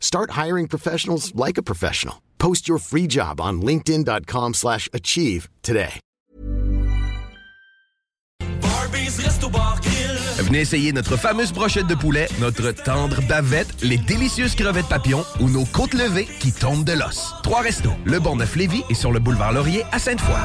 Start hiring professionals like a professional. Post your free job on linkedin.com/achieve slash achieve today. Venez essayer notre fameuse brochette de poulet, notre tendre bavette, les délicieuses crevettes papillons ou nos côtes levées qui tombent de l'os. Trois restos, le Bonneuf Lévis et sur le boulevard Laurier à Sainte-Foy.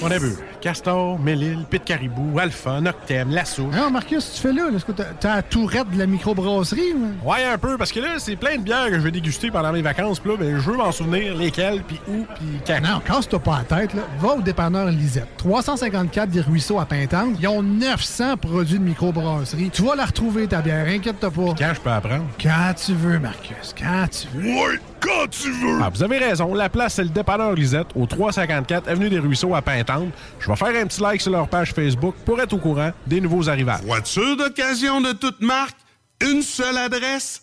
On a vu Castor, Mélile, Pit Caribou, Alpha, Noctem, Lasso. Non, Marcus, tu fais là? Est-ce que t'as t'as la tourette de la microbrasserie? ou? Ouais, un peu, parce que là, c'est plein de bières que je vais déguster pendant mes vacances. Puis là, ben, je veux m'en souvenir lesquelles, puis où, puis quand. Non, casse-toi pas la tête, là. Va au dépanneur Lisette. 354 des Ruisseaux à Pintante. Ils ont 900 produits de microbrasserie. Tu vas la retrouver, ta bière, inquiète-toi pas. Quand je peux apprendre? Quand tu veux, Marcus, quand tu veux. Ouais, quand tu veux! Ah, vous avez raison. La place, c'est le dépanneur Lisette, au 354 Avenue des Ruisseaux à Pintante. Je vais faire un petit like sur leur page Facebook pour être au courant des nouveaux arrivages. Voiture d'occasion de toute marque, une seule adresse,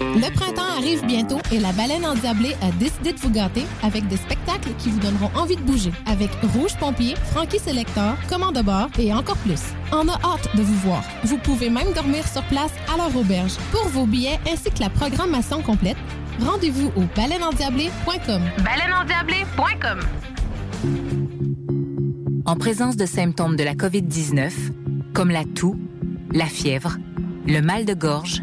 Le printemps arrive bientôt et la baleine endiablée a décidé de vous gâter avec des spectacles qui vous donneront envie de bouger. Avec Rouge Pompier, Frankie Selector, Commande de bord et encore plus. On a hâte de vous voir. Vous pouvez même dormir sur place à leur auberge. Pour vos billets ainsi que la programmation complète, rendez-vous au baleineendiablée.com. Baleineendiablée.com. En présence de symptômes de la COVID-19, comme la toux, la fièvre, le mal de gorge,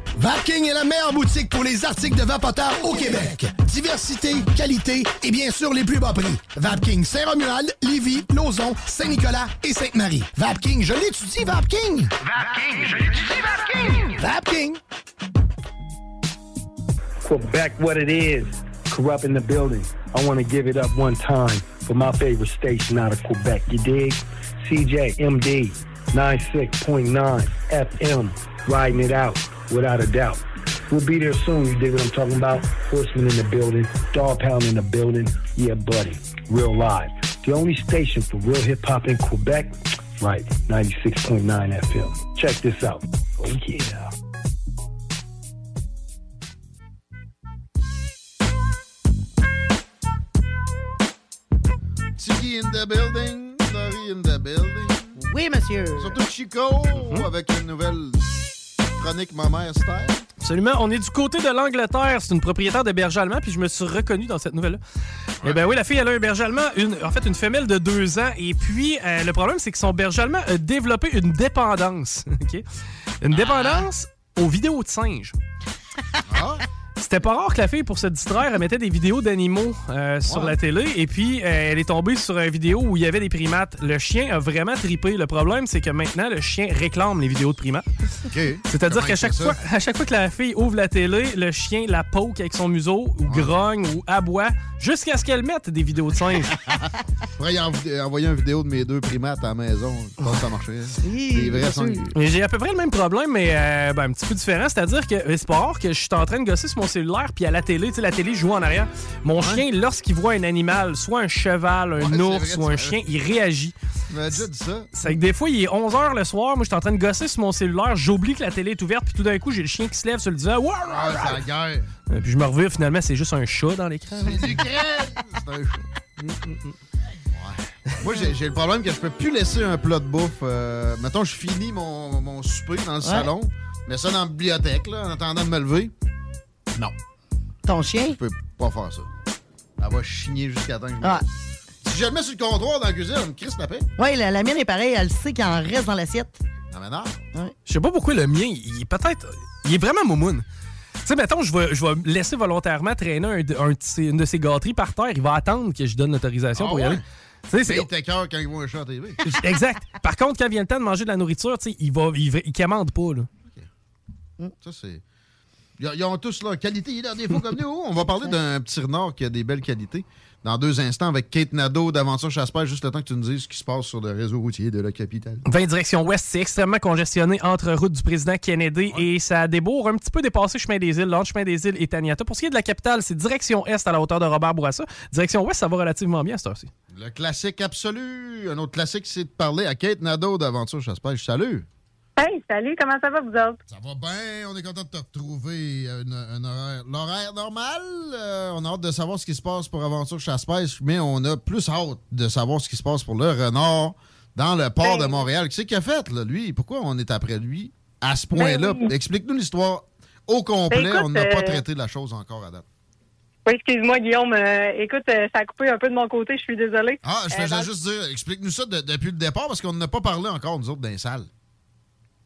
Vapking est la meilleure boutique pour les articles de vapoteurs au Québec. Diversité, qualité et bien sûr les plus bas prix. Vapking Saint-Romuald, Lévis, Lauson, Saint-Nicolas et Sainte-Marie. Vapking, je l'étudie, Vapking! Vapking, je l'étudie, Vapking! Vapking! Quebec, what it is. Corrupt in the building. I want to give it up one time for my favorite station out of Quebec. You dig? CJMD 96.9 FM. Riding it out without a doubt. We'll be there soon. You dig what I'm talking about? Horseman in the building. Dog pound in the building. Yeah, buddy. Real live. The only station for real hip hop in Quebec? Right, 96.9 FM. Check this out. Oh yeah. Tiggy in the building, Laurie in the building. Oui, monsieur. Surtout Chico, mhm. avec une nouvelle chronique style. Absolument. On est du côté de l'Angleterre. C'est une propriétaire de berger allemand, puis je me suis reconnu dans cette nouvelle-là. Eh bien oui, la fille, elle a un berger allemand, une, en fait, une femelle de deux ans. Et puis, euh, le problème, c'est que son berger allemand a développé une dépendance. OK? Une dépendance aux vidéos de singes. C'était pas rare que la fille, pour se distraire, elle mettait des vidéos d'animaux euh, sur la télé. Et puis, euh, elle est tombée sur une vidéo où il y avait des primates. Le chien a vraiment tripé. Le problème, c'est que maintenant, le chien réclame les vidéos de primates. C'est-à-dire qu'à chaque, fois, à chaque fois que la fille ouvre la télé, le chien la poke avec son museau, ou grogne, ou aboie, jusqu'à ce qu'elle mette des vidéos de singes. Pourrais envoyer une vidéo de mes deux primates à la maison. Je pense que ça. Des vrais. Et J'ai à peu près le même problème, mais euh, ben, un petit peu différent. C'est-à-dire que c'est pas rare que je suis en train de gosser sur mon cellulaire, puis à la télé, tu sais, la télé joue en arrière. Mon chien, lorsqu'il voit un animal, soit un cheval, un Ouais, ours vrai, ou un chien, il réagit. Ça. C'est que des fois, il est 11h le soir, moi, je suis en train de gosser sur mon cellulaire, j'oublie que la télé est ouverte, puis tout d'un coup, j'ai le chien qui se lève sur le divan. Ouah! Ah, c'est la guerre. Euh, Puis je me reviens, finalement, c'est juste un chat dans l'écran. C'est du crème. C'est un chat. Ouais. Moi, j'ai le problème que je peux plus laisser un plat de bouffe. Euh, mettons, je finis mon, mon souper dans le salon, mets ça dans la bibliothèque, là, en attendant de me lever. Non. Ton chien? Je peux pas faire ça. Elle va chigner jusqu'à temps que je me Ah. Si je le mets sur le comptoir dans la cuisine, elle me crisse la paix. Oui, la, la mienne est pareille. Elle sait qu'il en reste dans l'assiette. Non, mais non. Je sais pas pourquoi le mien, il est peut-être. Il est vraiment moumoune. Tu sais, mettons, je vais, je vais laisser volontairement traîner un, une de ses gâteries par terre. Il va attendre que je donne l'autorisation Ah pour y ouais? aller. Tu sais, c'est- C'est t'écœures quand ils voient un chat à TV. Exact. Par contre, quand vient le temps de manger de la nourriture, tu sais, il va, il, il commande pas, là. Ça, c'est. Ils ont- tous leur qualité et leurs défauts comme nous. On va parler d'un petit renard qui a des belles qualités dans deux instants avec Kate Nadeau d'Aventure Chasse-Pêche, juste le temps que tu nous dises ce qui se passe sur le réseau routier de la capitale. 20 direction ouest, c'est extrêmement congestionné entre route du président Kennedy et ça débourre un petit peu dépassé chemin des îles, l'autre chemin des îles et Taniata. Pour ce qui est de la capitale, c'est direction est à la hauteur de Robert Bourassa. Direction ouest, ça va relativement bien à cette heure-ci. Le classique absolu. Un autre classique, c'est de parler à Kate Nadeau d'Aventure Chasse-Pêche. Salut! Hey, salut, comment ça va, vous autres? Ça va bien, on est content de te retrouver. une- un horaire- L'horaire normal, euh, on a hâte de savoir ce qui se passe pour Aventure Chasse-Pêche, mais on a plus hâte de savoir ce qui se passe pour le renard dans le port Ben- de Montréal. Qu'est-ce qu'il a fait, là, lui? Pourquoi on est après lui à ce point-là? Ben oui. Explique-nous l'histoire au complet. Ben écoute, on n'a pas euh, traité la chose encore à date. Oui, excuse-moi, Guillaume. euh, écoute, euh, ça a coupé un peu de mon côté, je suis désolée. Ah, je Euh, dans- juste dire, explique-nous ça de- depuis le départ, parce qu'on n'a pas parlé encore, nous autres, dans les salles.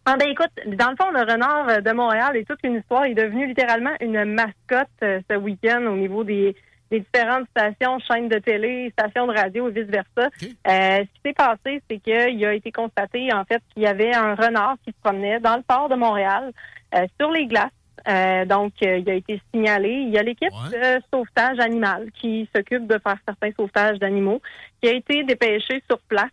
Ah, ben, écoute, dans le fond, le renard euh, de Montréal est toute une histoire. Il est devenu littéralement une mascotte euh, ce week-end au niveau des, des différentes stations, chaînes de télé, stations de radio et vice-versa. Euh, ce qui s'est passé, c'est qu'il a été constaté, en fait, qu'il y avait un renard qui se promenait dans le port de Montréal euh, sur les glaces. Euh, donc, euh, il a été signalé. Il y a l'équipe de sauvetage animal qui s'occupe de faire certains sauvetages d'animaux, qui a été dépêchée sur place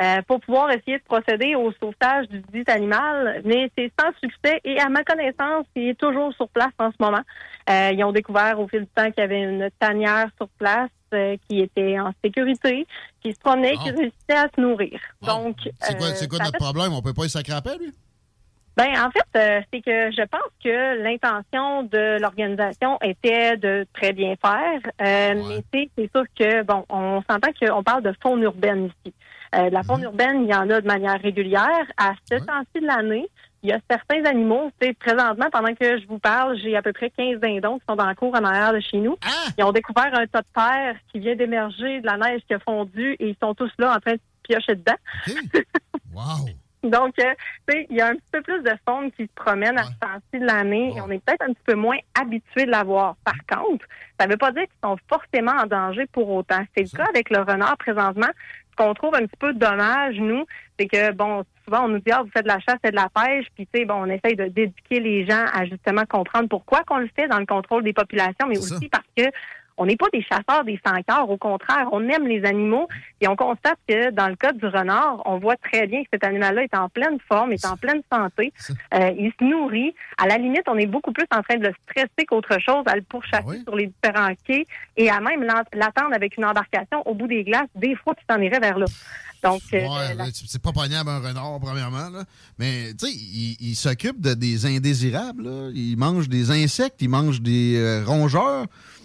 euh, pour pouvoir essayer de procéder au sauvetage du dit animal, mais c'est sans succès et à ma connaissance, il est toujours sur place en ce moment. Euh, ils ont découvert au fil du temps qu'il y avait une tanière sur place euh, qui était en sécurité, qui se promenait, qui réussissait à se nourrir. Donc, C'est quoi, euh, c'est quoi notre fait- problème? On peut pas y sacrer lui? ben, en fait, euh, c'est que je pense que l'intention de l'organisation était de très bien faire, euh, mais c'est c'est sûr que, bon, on s'entend qu'on parle de faune urbaine ici. Euh, de la faune urbaine, il y en a de manière régulière. À ce temps-ci de l'année, il y a certains animaux, présentement, pendant que je vous parle, j'ai à peu près 15 dindons qui sont dans le cours en arrière de chez nous. Ils ont découvert un tas de terre qui vient d'émerger de la neige qui a fondu et ils sont tous là en train de piocher dedans. wow! Donc, euh, tu sais, il y a un petit peu plus de faune qui se promène à ce temps-ci de l'année et on est peut-être un petit peu moins habitué de la voir. Par contre, ça ne veut pas dire qu'ils sont forcément en danger pour autant. C'est le cas avec le renard présentement. Ce qu'on trouve un petit peu dommage, nous, c'est que, bon, souvent, on nous dit, ah, vous faites de la chasse et de la pêche, puis, tu sais, bon, on essaye de d'éduquer les gens à justement comprendre pourquoi qu'on le fait dans le contrôle des populations, mais aussi parce que on n'est pas des chasseurs des sans. Au contraire, on aime les animaux. Et on constate que dans le cas du renard, on voit très bien que cet animal-là est en pleine forme, est en pleine santé. Euh, il se nourrit. À la limite, on est beaucoup plus en train de le stresser qu'autre chose, à le pourchasser sur les différents quais et à même l'attendre avec une embarcation au bout des glaces. Des fois, tu t'en irais vers là. Donc, euh, là, c'est pas pognable un renard, premièrement. Là. Mais, tu sais, il, il s'occupe de des indésirables. là. Il mange des insectes, il mange des euh, rongeurs,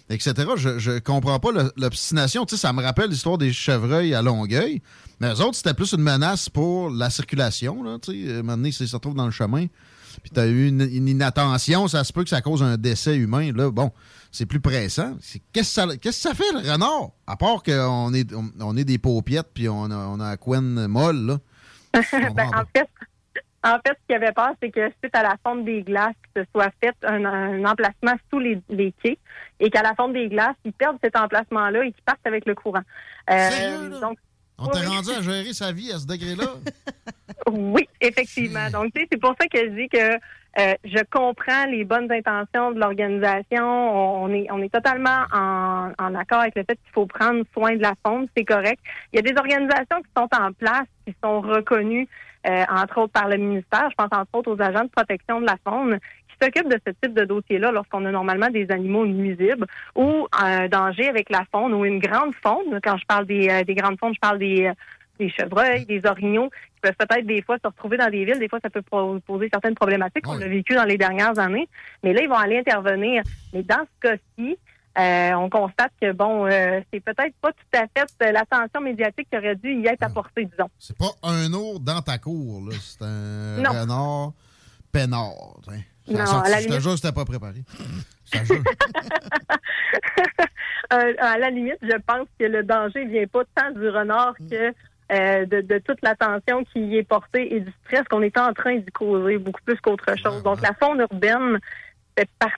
etc. Je, je comprends pas l'obstination. Tu sais, ça me rappelle l'histoire des chevreuils à Longueuil. Mais eux autres, c'était plus une menace pour la circulation. Là, tu sais. À un moment donné, s'ils se retrouvent dans le chemin, puis tu as eu une, une inattention, ça se peut que ça cause un décès humain. Là, bon, c'est plus pressant. Qu'est-ce que ça, qu'est-ce que ça fait, le renard? À part qu'on est, on, on est des paupiettes, puis on a, on a la couenne molle, là. ben, en fait, en fait, ce qu'il avait peur, c'est que suite à la fonte des glaces, que ce soit fait un, un emplacement sous les, les quais et qu'à la fonte des glaces, ils perdent cet emplacement-là et qu'ils partent avec le courant. Euh, donc, On t'a oui. rendu à gérer sa vie à ce degré-là? Oui, effectivement. Donc, tu sais, c'est pour ça que je dis que euh, je comprends les bonnes intentions de l'organisation. On on est, on est totalement en, en accord avec le fait qu'il faut prendre soin de la faune, c'est correct. Il y a des organisations qui sont en place, qui sont reconnues, euh, entre autres par le ministère. Je pense entre autres aux agents de protection de la faune qui s'occupent de ce type de dossier-là lorsqu'on a normalement des animaux nuisibles ou un danger avec la faune ou une grande faune. Quand je parle des, euh, des grandes faunes, je parle des, euh, des chevreuils, des orignaux qui peuvent peut-être des fois se retrouver dans des villes. Des fois, ça peut poser certaines problématiques. On l'a vécu dans les dernières années. Mais là, ils vont aller intervenir. Mais dans ce cas-ci, euh, on constate que, bon, euh, c'est peut-être pas tout à fait euh, l'attention médiatique qui aurait dû y être apportée, disons. C'est pas un ours dans ta cour, là. C'est un Non. renard peinard. hein. Non, à la je te c'était pas préparé. Euh, à la limite, je pense que le danger vient pas tant du renard que euh, de, de toute l'attention qui y est portée et du stress qu'on est en train d'y causer, beaucoup plus qu'autre chose. Donc, la faune urbaine fait partie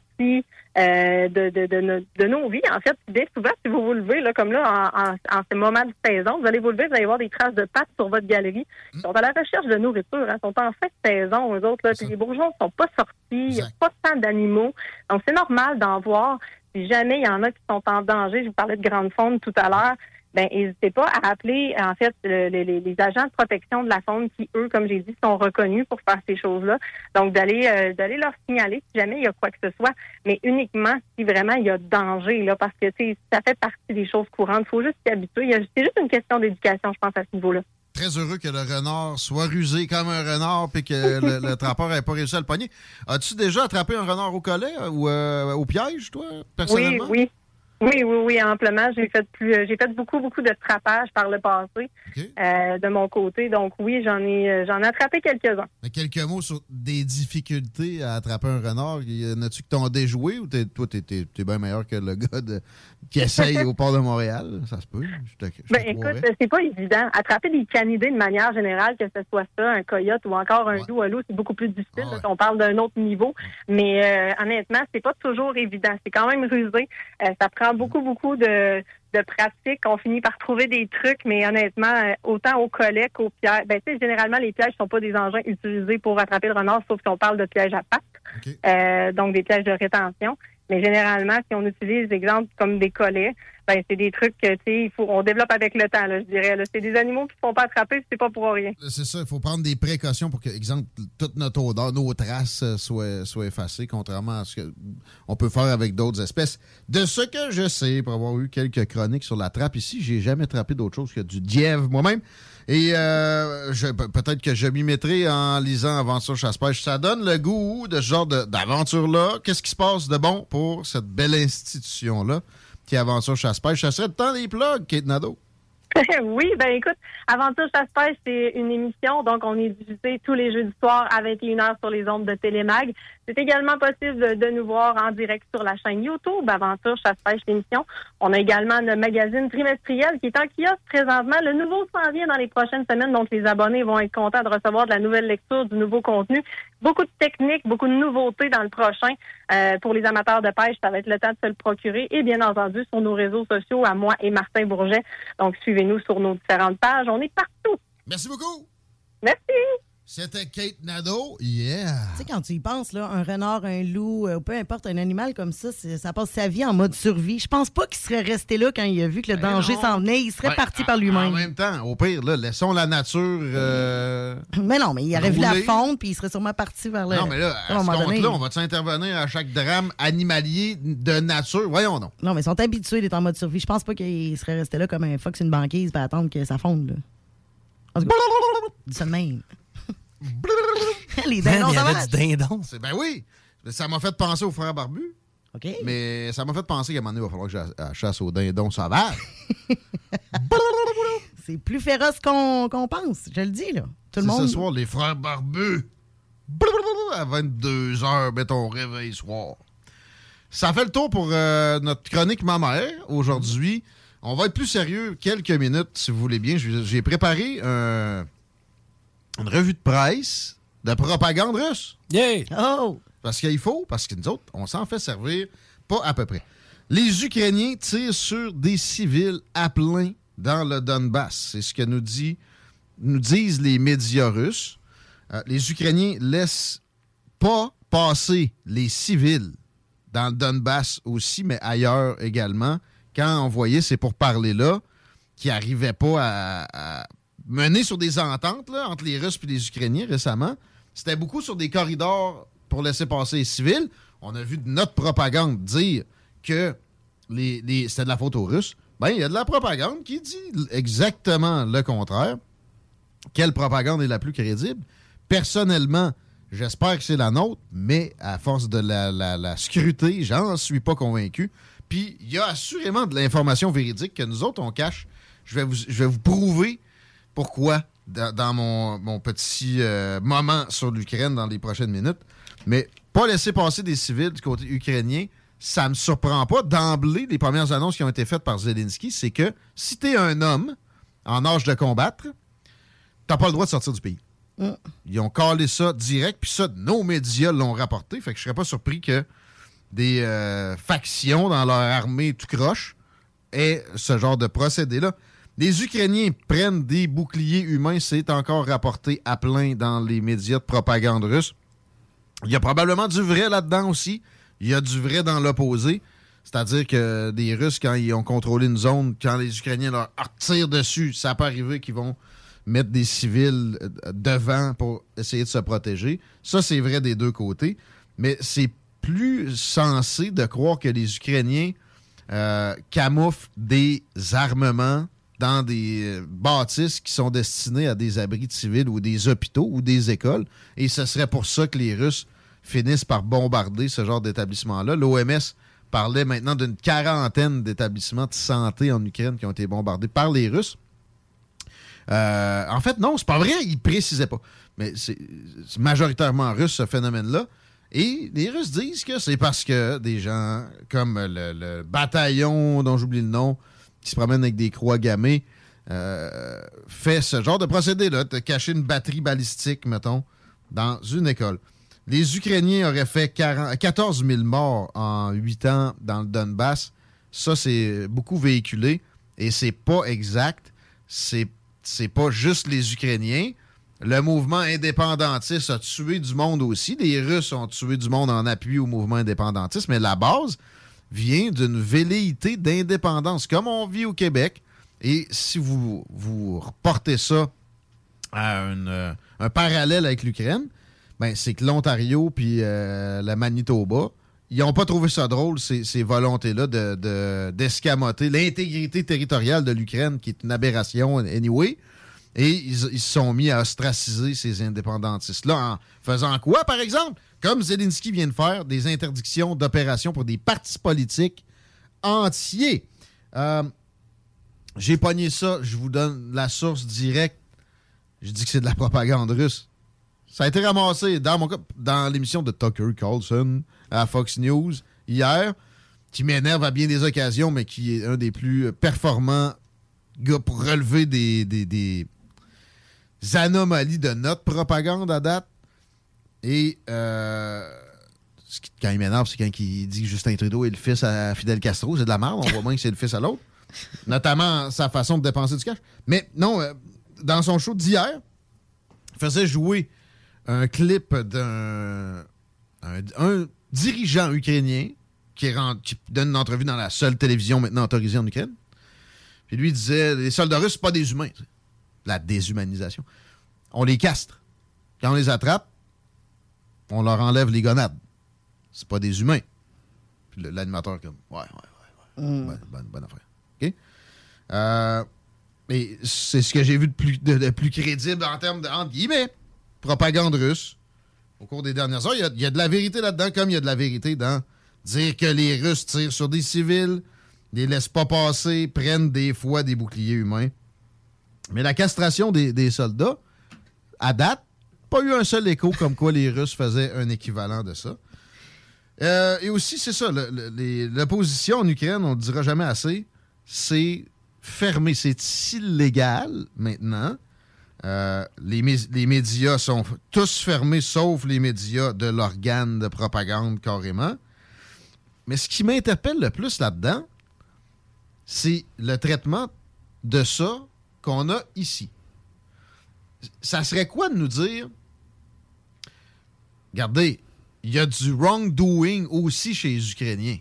euh, de, de, de, nos- de nos vies. En fait, bien souvent, si vous vous levez, là, comme là, en, en, en ce moment de saison, vous allez vous lever, vous allez voir des traces de pattes sur votre galerie. Ils sont à la recherche de nourriture. Hein, ils sont en fin de saison, eux autres. Là, puis les bourgeons sont pas sortis. Il n'y a pas tant d'animaux. Donc, c'est normal d'en voir. Si jamais il y en a qui sont en danger, je vous parlais de grande faune tout à l'heure, ben n'hésitez pas à appeler en fait le- les, agents de protection de la faune qui, eux, comme j'ai dit, sont reconnus pour faire ces choses-là. Donc d'aller euh, d'aller leur signaler si jamais il y a quoi que ce soit, mais uniquement si vraiment il y a danger, là, parce que ça fait partie des choses courantes. Il faut juste s'y habituer. C'est juste une question d'éducation, je pense, à ce niveau-là. Très heureux que le renard soit rusé comme un renard puis que le, le trappeur n'ait pas réussi à le pogner. As-tu déjà attrapé un renard au collet ou euh, au piège, toi, personnellement? oui. Oui, oui, oui, amplement. J'ai fait plus, j'ai fait beaucoup, beaucoup de trappage par le passé euh, de mon côté. Donc oui, j'en ai, euh, j'en ai attrapé quelques-uns. Quelques mots sur des difficultés à attraper un renard. Y en a-tu qui t'ont déjoué ou t'es- toi, t'es, bien meilleur que le gars de- qui essaye au port de Montréal? Ça se peut. Je te, je te Ben écoute, c'est pas évident. Attraper des canidés de manière générale, que ce soit ça, un coyote ou encore un loup à loup, c'est beaucoup plus difficile. là, on parle d'un autre niveau. Mais euh, honnêtement, c'est pas toujours évident. C'est quand même rusé. Euh, ça prend beaucoup, beaucoup de, de pratique. On finit par trouver des trucs, mais honnêtement, euh, autant au collet qu'au piège. Ben, tu sais, généralement, les pièges sont pas des engins utilisés pour attraper le renard, sauf si on parle de pièges à pattes. Euh, donc des pièges de rétention. Mais généralement, si on utilise des exemples comme des collets, ben c'est des trucs que tu sais, il faut on développe avec le temps, je dirais. là. C'est des animaux qui ne sont pas attrapés, c'est pas pour rien. C'est ça, il faut prendre des précautions pour que, exemple, toute notre odeur, nos traces euh, soient, soient effacées, contrairement à ce qu'on peut faire avec d'autres espèces. De ce que je sais, pour avoir eu quelques chroniques sur la trappe ici, j'ai jamais attrapé d'autre chose que du dièvre moi-même. Et euh, peut-être que je m'y mettrai en lisant Aventure Chasse-Pêche. Ça donne le goût de ce genre d'aventure-là. Qu'est-ce qui se passe de bon pour cette belle institution-là qui est Aventure Chasse-Pêche? Ça serait le temps des plugs, Kate Nadeau. oui, ben écoute, Aventure Chasse-Pêche, c'est une émission, donc on est diffusé tous les jeudis soirs à 21h sur les ondes de Télémag. C'est également possible de, nous voir en direct sur la chaîne YouTube Aventure Chasse-Pêche l'émission. On a également le magazine trimestriel qui est en kiosque présentement. Le nouveau s'en vient dans les prochaines semaines, donc les abonnés vont être contents de recevoir de la nouvelle lecture, du nouveau contenu. Beaucoup de techniques, beaucoup de nouveautés dans le prochain. Euh, pour les amateurs de pêche, ça va être le temps de se le procurer. Et bien entendu, sur nos réseaux sociaux, à moi et Martin Bourget. Donc, suivez-nous sur nos différentes pages. On est partout. Merci beaucoup. Merci. C'était Kate Nadeau. Yeah. Tu sais, quand tu y penses, là, un renard, un loup, euh, peu importe, un animal comme ça, ça passe sa vie en mode survie. Je pense pas qu'il serait resté là quand il a vu que le Ben danger s'en venait. Il serait Ouais, parti en- par En lui-même. même temps, au pire, là, laissons la nature. euh, Mais non, mais il aurait vu la fonte, puis il serait sûrement parti vers le. Non, mais là, à à un ce moment donné. compte-là, on va-tu intervenir à chaque drame animalier de nature? Voyons donc. Non, mais ils sont habitués d'être en mode survie. Je pense pas qu'il serait resté là comme un fox une banquise pour attendre que ça fonde. Là. En tout cas, de même. Les dindons sauvages. du dindon. C'est- Ben oui. Ça m'a fait penser aux frères barbus. Mais ça m'a fait penser qu'à un moment donné, il va falloir que je chasse aux dindons sauvages. C'est plus féroce qu'on pense. Je le dis, là. Tout le monde. ce soir, les frères barbus. À 22 h mets ton réveil soir. Ça fait le tour pour notre chronique Ma mère aujourd'hui. On va être plus sérieux quelques minutes, si vous voulez bien. J'ai préparé un- une revue de presse de propagande russe. Yeah! Oh! Parce qu'il faut, parce que nous autres, on s'en fait servir pas à peu près. Les Ukrainiens tirent sur des civils à plein dans le Donbass. C'est ce que nous, dit, nous disent les médias russes. Euh, les Ukrainiens laissent pas passer les civils dans le Donbass aussi, mais ailleurs également. Quand on voyait ces pourparlers-là, qui n'arrivaient pas à, à mener sur des ententes entre les Russes et les Ukrainiens récemment, c'était beaucoup sur des corridors pour laisser passer les civils. On a vu de notre propagande dire que les, les- c'était de la faute aux Russes. Ben, il y a de la propagande qui dit exactement le contraire. Quelle propagande est la plus crédible? Personnellement, j'espère que c'est la nôtre, mais à force de la, la, la scruter, j'en suis pas convaincu. Puis, il y a assurément de l'information véridique que nous autres, on cache. Je vais vous prouver pourquoi dans, dans mon, mon petit euh, moment sur l'Ukraine dans les prochaines minutes. Mais pas laisser passer des civils du côté ukrainien, ça me surprend pas. D'emblée, les premières annonces qui ont été faites par Zelensky, c'est que si tu es un homme en âge de combattre, t'as pas le droit de sortir du pays. Mm. Ils ont calé ça direct, puis ça, nos médias l'ont rapporté. Fait que je serais pas surpris que des euh, factions dans leur armée tout croche aient ce genre de procédé-là. Les Ukrainiens prennent des boucliers humains, c'est encore rapporté à plein dans les médias de propagande russe. Il y a probablement du vrai là-dedans aussi. Il y a du vrai dans l'opposé. C'est-à-dire que des Russes, quand ils ont contrôlé une zone, quand les Ukrainiens leur tirent dessus, ça peut arriver qu'ils vont mettre des civils euh, devant pour essayer de se protéger. Ça, c'est vrai des deux côtés. Mais c'est plus sensé de croire que les Ukrainiens euh, camouflent des armements dans des euh, bâtisses qui sont destinées à des abris civils ou des hôpitaux ou des écoles. Et ce serait pour ça que les Russes finissent par bombarder ce genre d'établissement-là. L'OMS parlait maintenant d'une quarantaine d'établissements de santé en Ukraine qui ont été bombardés par les Russes. Euh, en fait, non, c'est pas vrai, ils précisaient pas. Mais c'est majoritairement russe, ce phénomène-là. Et les Russes disent que c'est parce que des gens comme le bataillon, dont j'oublie le nom, qui se promène avec des croix gammées, euh, fait ce genre de procédé-là, de cacher une batterie balistique, mettons, dans une école. Les Ukrainiens auraient fait 40 14 000 morts en 8 ans dans le Donbass. Ça, c'est beaucoup véhiculé et c'est pas exact. C'est c'est pas juste les Ukrainiens. Le mouvement indépendantiste a tué du monde aussi. Les Russes ont tué du monde en appui au mouvement indépendantiste, mais la base vient d'une velléité d'indépendance, comme on vit au Québec. Et si vous, vous reportez ça à euh, un parallèle avec l'Ukraine, ben, c'est que l'Ontario puis euh, la Manitoba, ils n'ont pas trouvé ça drôle, ces, volontés-là de- de- d'escamoter l'intégrité territoriale de l'Ukraine, qui est une aberration anyway. Et ils se sont mis à ostraciser ces indépendantistes-là en faisant quoi, par exemple? Comme Zelensky vient de faire, des interdictions d'opération pour des partis politiques entiers. Euh, J'ai pogné ça, je vous donne la source directe. Je dis que c'est de la propagande russe. Ça a été ramassé dans mon dans l'émission de Tucker Carlson à Fox News hier, qui m'énerve à bien des occasions, mais qui est un des plus performants gars pour relever des, des- des anomalies de notre propagande à date. Et euh, ce qui- quand il m'énerve, c'est quand il dit que Justin Trudeau est le fils à Fidel Castro. C'est de la merde. On voit moins que c'est le fils à l'autre. Notamment sa façon de dépenser du cash. Mais non, euh, dans son show d'hier, faisait jouer un clip d'un un, un dirigeant ukrainien qui, qui donne une entrevue dans la seule télévision maintenant autorisée en Ukraine. Puis lui il disait les soldats russes, c'est pas des humains. La déshumanisation. On les castre. Quand on les attrape, on leur enlève les gonades. C'est pas des humains. Puis l'animateur comme ouais, ouais, ouais, ouais. Bonne, bonne- bonne affaire. OK? Euh, mais c'est ce que j'ai vu de plus, de, de plus crédible en termes de entre guillemets, propagande russe. Au cours des dernières heures, il y a, il y a de la vérité là-dedans, comme il y a de la vérité dans dire que les Russes tirent sur des civils, les laissent pas passer, prennent des fois des boucliers humains. Mais la castration des, des soldats, à date, pas eu un seul écho comme quoi les Russes faisaient un équivalent de ça. Euh, et aussi, c'est ça, l'opposition en Ukraine, on ne dira jamais assez, c'est fermé, c'est illégal maintenant. Euh, les, les médias sont tous fermés, sauf les médias de l'organe de propagande carrément. Mais ce qui m'interpelle le plus là-dedans, c'est le traitement de ça qu'on a ici. Ça serait quoi de nous dire, regardez, il y a du wrongdoing aussi chez les Ukrainiens.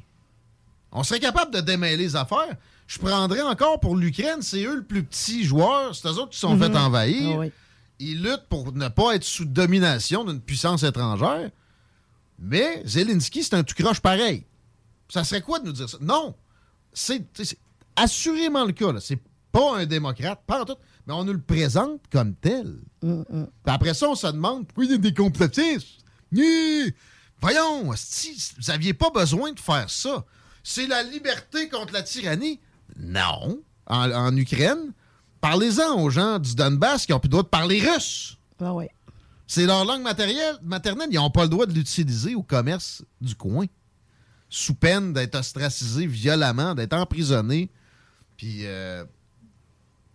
On serait capable de démêler les affaires. Je prendrais encore pour l'Ukraine, c'est eux le plus petit joueur, c'est eux autres qui sont Mhm. fait envahir. Ah oui. Ils luttent pour ne pas être sous domination d'une puissance étrangère. Mais Zelensky, c'est un tout croche pareil. Ça serait quoi de nous dire ça? Non. C'est assurément le cas. C'est pas un démocrate, pas en tout, mais on nous le présente comme tel. Mm, Puis après ça, on se demande pourquoi il y a des complotistes. Voyons, esti, vous n'aviez pas besoin de faire ça. C'est la liberté contre la tyrannie? Non. En, en Ukraine, parlez-en aux gens du Donbass qui ont plus le droit de parler russe. Ah ouais. C'est leur langue matérielle, maternelle. Ils n'ont pas le droit de l'utiliser au commerce du coin. Sous peine d'être ostracisés violemment, d'être emprisonnés, puis euh,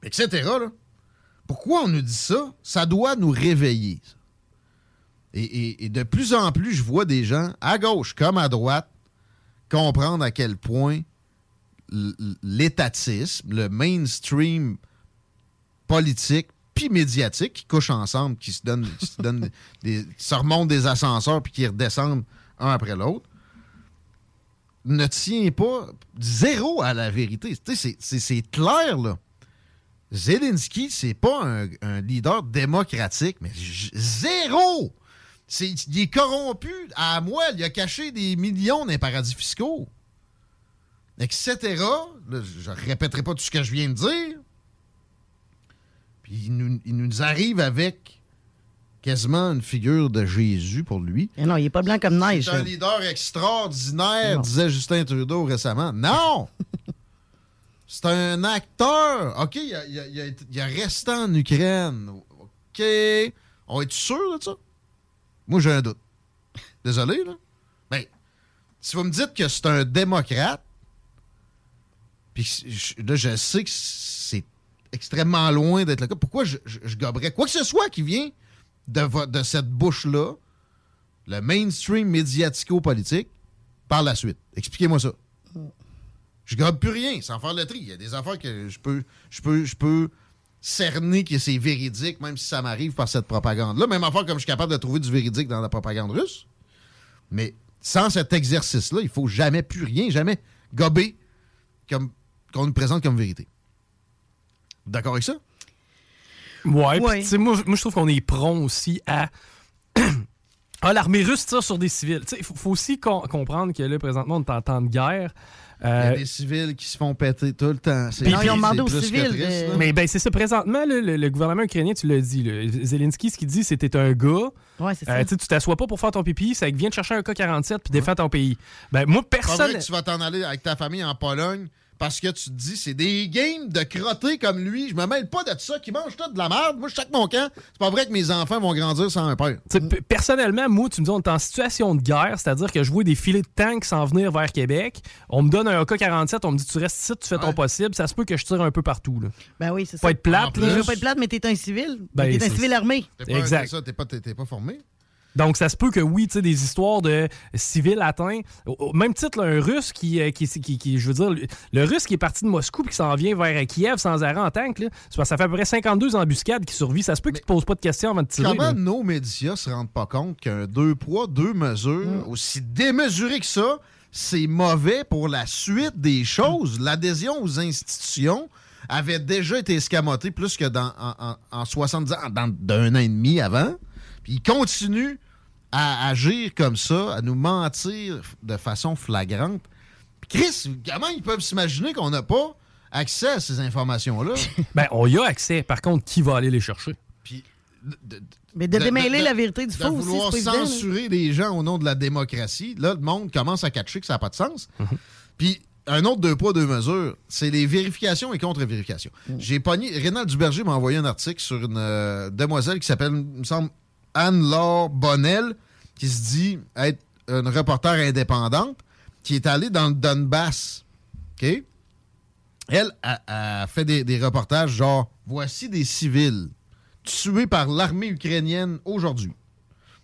etc. là. Pourquoi on nous dit ça? Ça doit nous réveiller. ça. Et, et- et de plus en plus, je vois des gens, à gauche comme à droite, comprendre à quel point l'étatisme, le mainstream politique puis médiatique qui couchent ensemble, qui se donnent, qui se, donnent des, qui se remontent des ascenseurs puis qui redescendent un après l'autre, ne tient pas zéro à la vérité. C'est clair, là. Zelensky, c'est pas un, un leader démocratique, mais zéro! C'est- il est corrompu à moelle. Il a caché des millions dans les paradis fiscaux. Etc. Là, je ne répéterai pas tout ce que je viens de dire. Puis il nous, il nous arrive avec quasiment une figure de Jésus pour lui. Eh non, il est pas blanc comme neige. C'est un là. leader extraordinaire, disait Justin Trudeau récemment. Non! C'est un acteur. OK, il a, il a- il a été- il a resté en Ukraine. OK. On est sûr de ça? Moi, j'ai un doute. Désolé, là. Mais si vous me dites que c'est un démocrate, puis là, je sais que c'est extrêmement loin d'être le cas, pourquoi je, je, je goberais quoi que ce soit qui vient de, cette bouche-là, le mainstream médiatico-politique, par la suite? Expliquez-moi ça. Je gobe plus rien sans faire le tri. Il y a des affaires que je peux, je peux, je peux cerner que c'est véridique, même si ça m'arrive par cette propagande-là. Même affaire comme je suis capable de trouver du véridique dans la propagande russe. Mais sans cet exercice-là, il faut jamais plus rien, jamais gober comme qu'on nous présente comme vérité. D'accord avec ça? Ouais, puis Ouais. tu sais, moi, moi je trouve qu'on est prompt aussi à. ah, l'armée russe tire sur des civils. Il faut, faut aussi com- comprendre que là, présentement, on est en temps de guerre. Il y Euh, a des civils qui se font péter tout le temps. Puis- ont demandé c'est aux civils triste, de-. Mais ben, c'est ça. Présentement, le, le gouvernement ukrainien, tu l'as dit, Zelensky, ce qu'il dit, c'est que t'es un gars. Ouais, c'est euh, ça. tu t'assois pas pour faire ton pipi, c'est que viens te chercher un K-47 puis défends ton pays. Ben, moi, vrai personne. que tu vas t'en aller avec ta famille en Pologne parce que tu te dis c'est des games de crottés comme lui. Je me mêle pas de ça qui mange tout de la merde. Moi, je chaque mon camp. C'est pas vrai que mes enfants vont grandir sans un père. Personnellement, moi, tu me dis, on est en situation de guerre, c'est-à-dire que je vois des filets de tanks s'en venir vers Québec. On me donne un AK-47, on me dit, tu restes ici, tu fais ton Ouais. possible. Ça se peut que je tire un peu partout. Là. Ben oui, c'est Pas ça. être plate, Je veux pas être plate, mais t'es un civil. Ben, t'es un civil armé. Pas, Exact. pas, t'es pas formé. Donc, ça se peut que oui, tu sais, des histoires de civils atteints. Au même titre, là, un Russe qui, euh, qui, qui, qui- je veux dire, le- Russe qui est parti de Moscou puis qui s'en vient vers Kiev sans arrêt en tank, là, ça fait à peu près 52 embuscades qui survivent. Ça se peut qu'il te pose pas de questions avant de tirer. Comment là. nos médias se rendent pas compte qu'un deux poids, deux mesures, Mm. aussi démesuré que ça, c'est mauvais pour la suite des choses? L'adhésion aux institutions avait déjà été escamotée plus que dans, en, en- en 70 ans, dans- d'un an et demi avant. Puis ils continuent à agir comme ça, à nous mentir de façon flagrante. Puis Chris, comment ils peuvent s'imaginer qu'on n'a pas accès à ces informations-là? Ben, on y a accès. Par contre, qui va aller les chercher? Mais de démêler la vérité du de faux aussi, vouloir c'est pas évident, là. censurer les gens au nom de la démocratie, là, le monde commence à catcher que ça n'a pas de sens. Puis, un autre deux poids, deux mesures, c'est les vérifications et contre-vérifications. J'ai pogné... Rénal Duberger m'a envoyé un article sur une euh, demoiselle qui s'appelle, il me semble, Anne-Laure Bonnel, qui se dit être une reporter indépendante, qui est allée dans le Donbass. Elle a, a fait des, reportages genre voici des civils tués par l'armée ukrainienne aujourd'hui.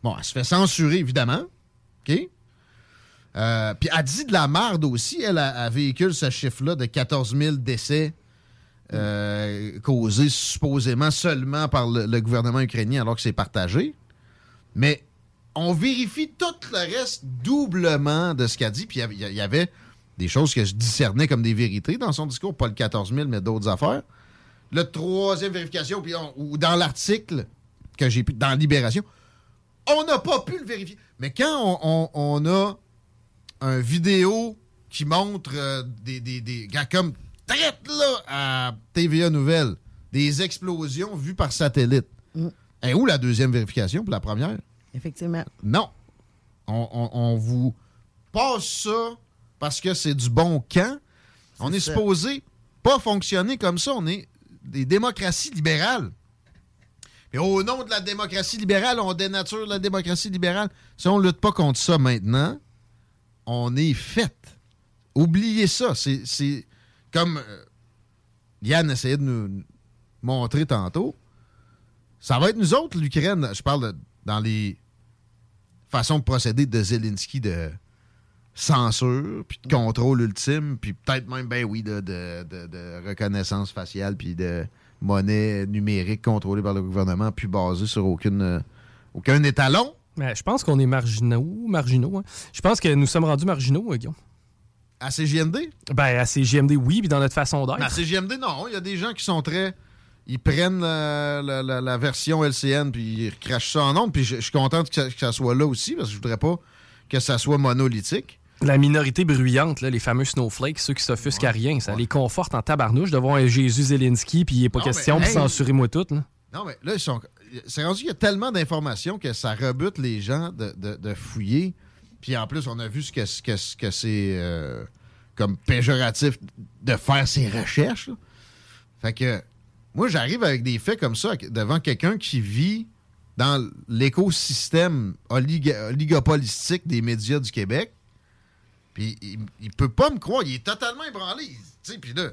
Bon, elle se fait censurer, évidemment. OK? Euh, Puis elle dit de la merde aussi. Elle, a, elle véhicule ce chiffre-là de 14 000 décès euh, causés supposément seulement par le, le gouvernement ukrainien alors que c'est partagé. Mais on vérifie tout le reste doublement de ce qu'elle dit. Puis il y avait- des choses que je discernais comme des vérités dans son discours, pas le 14 000, mais d'autres affaires. Le troisième vérification, puis on- ou dans l'article que j'ai pu, dans Libération, on n'a pas pu le vérifier. Mais quand on, on- on a un vidéo qui montre euh, des, des, des gars comme traite là à TVA Nouvelle, des explosions vues par satellite. Et où la deuxième vérification pour la première? Effectivement. Non. On, on- on vous passe ça parce que c'est du bon camp. On est ça. supposé pas fonctionner comme ça. On est des démocraties libérales. Et au nom de la démocratie libérale, on dénature la démocratie libérale. Si on ne lutte pas contre ça maintenant, on est fait. Oubliez ça. C'est c'est comme euh, Yann essayait de nous montrer tantôt. Ça va être nous autres, l'Ukraine. Je parle de- dans les façons de procéder de Zelensky de censure, puis de contrôle ultime, puis peut-être même, ben oui, de, de- de- de reconnaissance faciale, puis de monnaie numérique contrôlée par le gouvernement, puis basée sur aucune, euh, aucun étalon. Ben, je pense qu'on est marginaux. marginaux hein. Je pense que nous sommes rendus marginaux, euh, Guillaume. À CGMD? Ben, à CGMD, oui, puis dans notre façon d'être. À CGMD, non. Il y a des gens qui sont très. Ils prennent la, la- la- la version LCN puis ils crachent ça en ondes. Puis je, je suis content que ça, que ça soit là aussi parce que je voudrais pas que ça soit monolithique. La minorité bruyante, là, les fameux snowflakes, ceux qui s'offusquent à rien, ça les conforte en tabarnouche de voir un Jésus Zelensky, puis il n'est pas Non, question, mais, puis hey. censurez-moi tout. Là. Non, mais là, ils sont. C'est rendu qu'il y a tellement d'informations que ça rebute les gens de, de- de fouiller. Puis en plus, on a vu ce que, ce que, ce que c'est euh, comme péjoratif de faire ses recherches. là. Fait que moi, j'arrive avec des faits comme ça devant quelqu'un qui vit dans l'écosystème oligopolistique des médias du Québec. Puis il, il peut pas me croire. Il est totalement ébranlé. Il- tu sais, Puis là,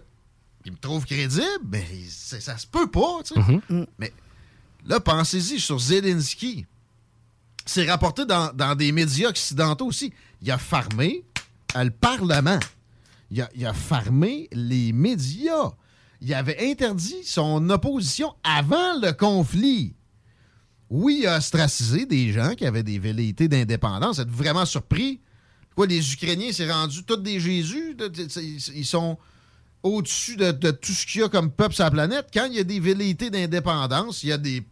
il me trouve crédible. Mais ça se peut pas. tu sais. Mais là, pensez-y sur Zelensky. C'est rapporté dans, dans des médias occidentaux aussi. Il a farmé euh, le Parlement. Il a, il a farmé les médias. Il avait interdit son opposition avant le conflit. Oui, il a ostracisé des gens qui avaient des velléités d'indépendance. Êtes-vous vraiment surpris? Quoi, les Ukrainiens, c'est rendu tous des Jésus? Ils sont au-dessus de, tout ce qu'il y a comme peuple sur la planète. Quand il y a des velléités d'indépendance, il y a des,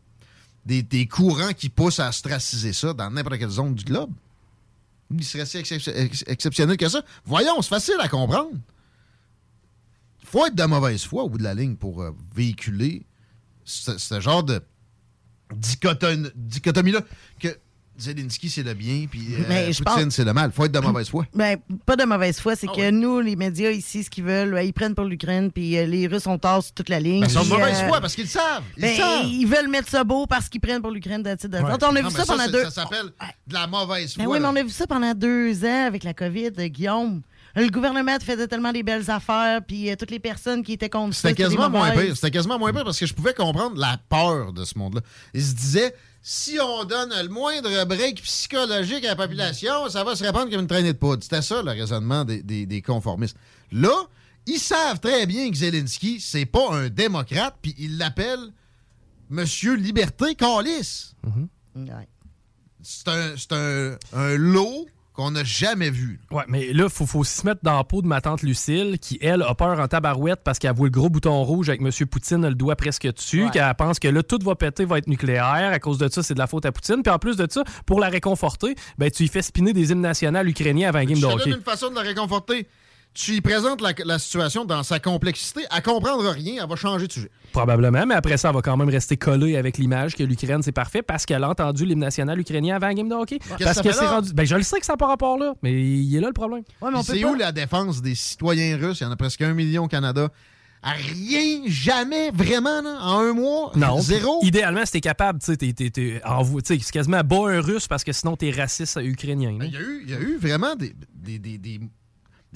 des, courants qui poussent à ostraciser ça dans n'importe quelle zone du globe. Il serait si ex- exceptionnel que ça. Voyons, c'est facile à comprendre. Il faut être de mauvaise foi au bout de la ligne pour euh, véhiculer ce, ce genre de dichotom- dichotomie-là que Zelensky, c'est le bien, puis euh, je Poutine, pense- c'est le mal. Il faut être de mauvaise foi. Ben, pas de mauvaise foi, Ah c'est que nous, les médias ici, ce qu'ils veulent, ouais, ils prennent pour l'Ukraine, puis euh, les Russes ont tort sur toute la ligne. Ben, ils sont de mauvaise euh, foi parce qu'ils le savent. Ils ben, savent. ils veulent mettre ça beau parce qu'ils prennent pour l'Ukraine. Ouais. On a Non, vu ça pendant deux. Ça s'appelle de la mauvaise foi. Ben oui, mais on a vu ça pendant deux ans avec la COVID, Guillaume. Le gouvernement faisait tellement des belles affaires, puis euh, toutes les personnes qui étaient contre. C'était quasiment moins pire. C'était quasiment moins pire parce que je pouvais comprendre la peur de ce monde-là. Ils se disaient, si on donne le moindre break psychologique à la population, ça va se répandre comme une traînée de poudre. C'était ça le raisonnement des, des- des conformistes. Là, ils savent très bien que Zelensky, c'est pas un démocrate, puis ils l'appellent Monsieur Liberté Calice. Ouais. C'est un, c'est un- un lot qu'on n'a jamais vu. Ouais, mais là, faut, faut se mettre dans la peau de ma tante Lucille, qui, elle, a peur en tabarouette parce qu'elle voit le gros bouton rouge avec M. Poutine le doigt presque dessus, Ouais. qu'elle pense que là, tout va péter, va être nucléaire. À cause de ça, c'est de la faute à Poutine. Puis en plus de ça, pour la réconforter, ben, tu y fais spinner des hymnes nationaux ukrainiens avant un game de hockey. une façon de la réconforter. Tu lui présentes la, la situation dans sa complexité. Elle comprendra rien, elle va changer de sujet. Probablement, mais après ça, elle va quand même rester collée avec l'image que l'Ukraine, c'est parfait parce qu'elle a entendu l'hymne national ukrainien avant un game de hockey. Parce que c'est rendu. Ben, je le sais que ça n'a pas rapport là, mais il est là le problème. C'est où la défense des citoyens russes? Il y en a presque un million au Canada. À rien, jamais, vraiment, là, en un mois? Non. Zéro? Idéalement, si t'es capable, tu sais, t'es- t'es- t'es- envo- tu sais, c'est quasiment bas un russe parce que sinon t'es raciste ukrainien. là. Il y, a eu, il y a eu vraiment des, des, des, des,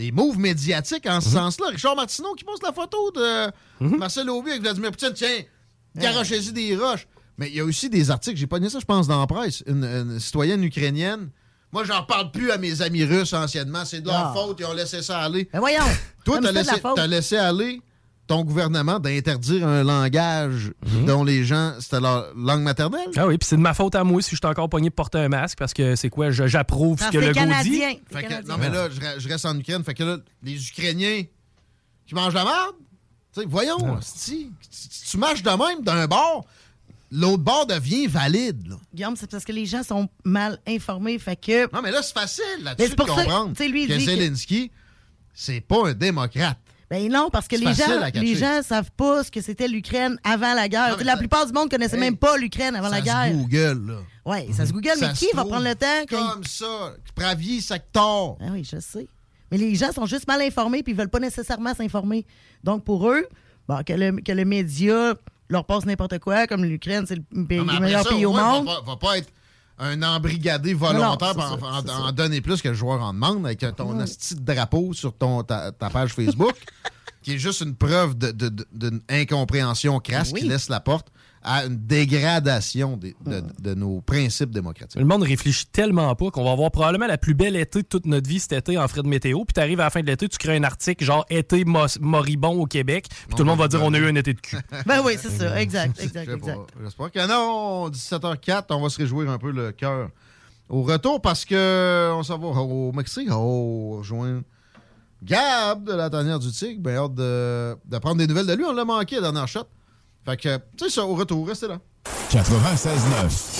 des moves médiatiques en ce Mhm. sens-là. Richard Martineau qui poste la photo de Marcel Aubry avec Vladimir Poutine. Tiens, garochez-y des roches. Mais il y a aussi des articles, j'ai pogné ça, je pense, dans la presse. Une, une citoyenne ukrainienne. Moi, j'en parle plus à mes amis russes anciennement. C'est de leur Ah. faute, ils ont laissé ça aller. Mais voyons. Toi, t'as laissé, laissé aller ton gouvernement d'interdire un langage Mhm. dont les gens, c'était leur langue maternelle? Ah oui, puis c'est de ma faute à moi si je suis encore pogné de porter un masque parce que c'est quoi, je- j'approuve ce Ah, que le dit. Canadien. Fait que- non, mais là, je, re- je reste en Ukraine. Fait que là, les Ukrainiens qui mangent la merde, tu sais, voyons, si, tu marches de même d'un bord, l'autre bord devient valide. là. Guillaume, c'est parce que les gens sont mal informés. Fait que. Non, mais là, c'est facile là-dessus c'est de comprendre lui, que- Zelensky, c'est pas un démocrate. Ben non, parce que les gens, les gens savent pas ce que c'était l'Ukraine avant la guerre. Non, la ça- plupart du monde connaissait Hey, même pas l'Ukraine avant ça la se guerre. Google, là. Oui, ça se Google, Ça mais se qui va prendre le temps? Comme ça, Pravier, Sector. Ah oui, je sais. Mais les gens sont juste mal informés puis ils veulent pas nécessairement s'informer. Donc pour eux, bon, que, le, que le média leur passe n'importe quoi, comme l'Ukraine, c'est le, pays- Non, mais le après meilleur ça, pays au ouais, monde. Va pas être un embrigadé volontaire Non, en, en- donner plus que le joueur en demande avec ton asti de drapeau sur ton, ta, ta page Facebook, qui est juste une preuve de- de- de- d'une incompréhension crasse Oui. qui laisse la porte à une dégradation de, de nos principes démocratiques. Le monde réfléchit tellement pas qu'on va avoir probablement la plus belle été de toute notre vie cet été en frais de météo. Puis t'arrives à la fin de l'été, tu crées un article genre été moribond au Québec. Puis tout le monde va dire on a eu un été de cul. Ben oui, c'est ça. Exact, exact, exact. J'espère que non. 17h04, on va se réjouir un peu le cœur au retour parce que on s'en va au Mexique. Oh, rejoindre Gab de la tanière du Tigre. Ben, hâte de, de prendre des nouvelles de lui. On l'a manqué la dernière shot. Fait que, tu sais ça, au retour, restez là. 96.9.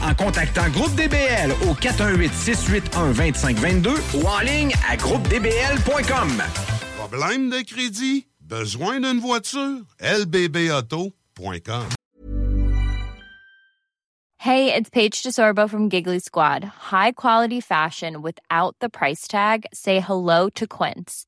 en contactant Groupe DBL au 418-681-2522 ou en ligne à groupedbl.com. Problème de crédit? Besoin d'une voiture? lbbauto.com Hey, it's Paige DeSorbo from Giggly Squad. High quality fashion without the price tag? Say hello to Quince.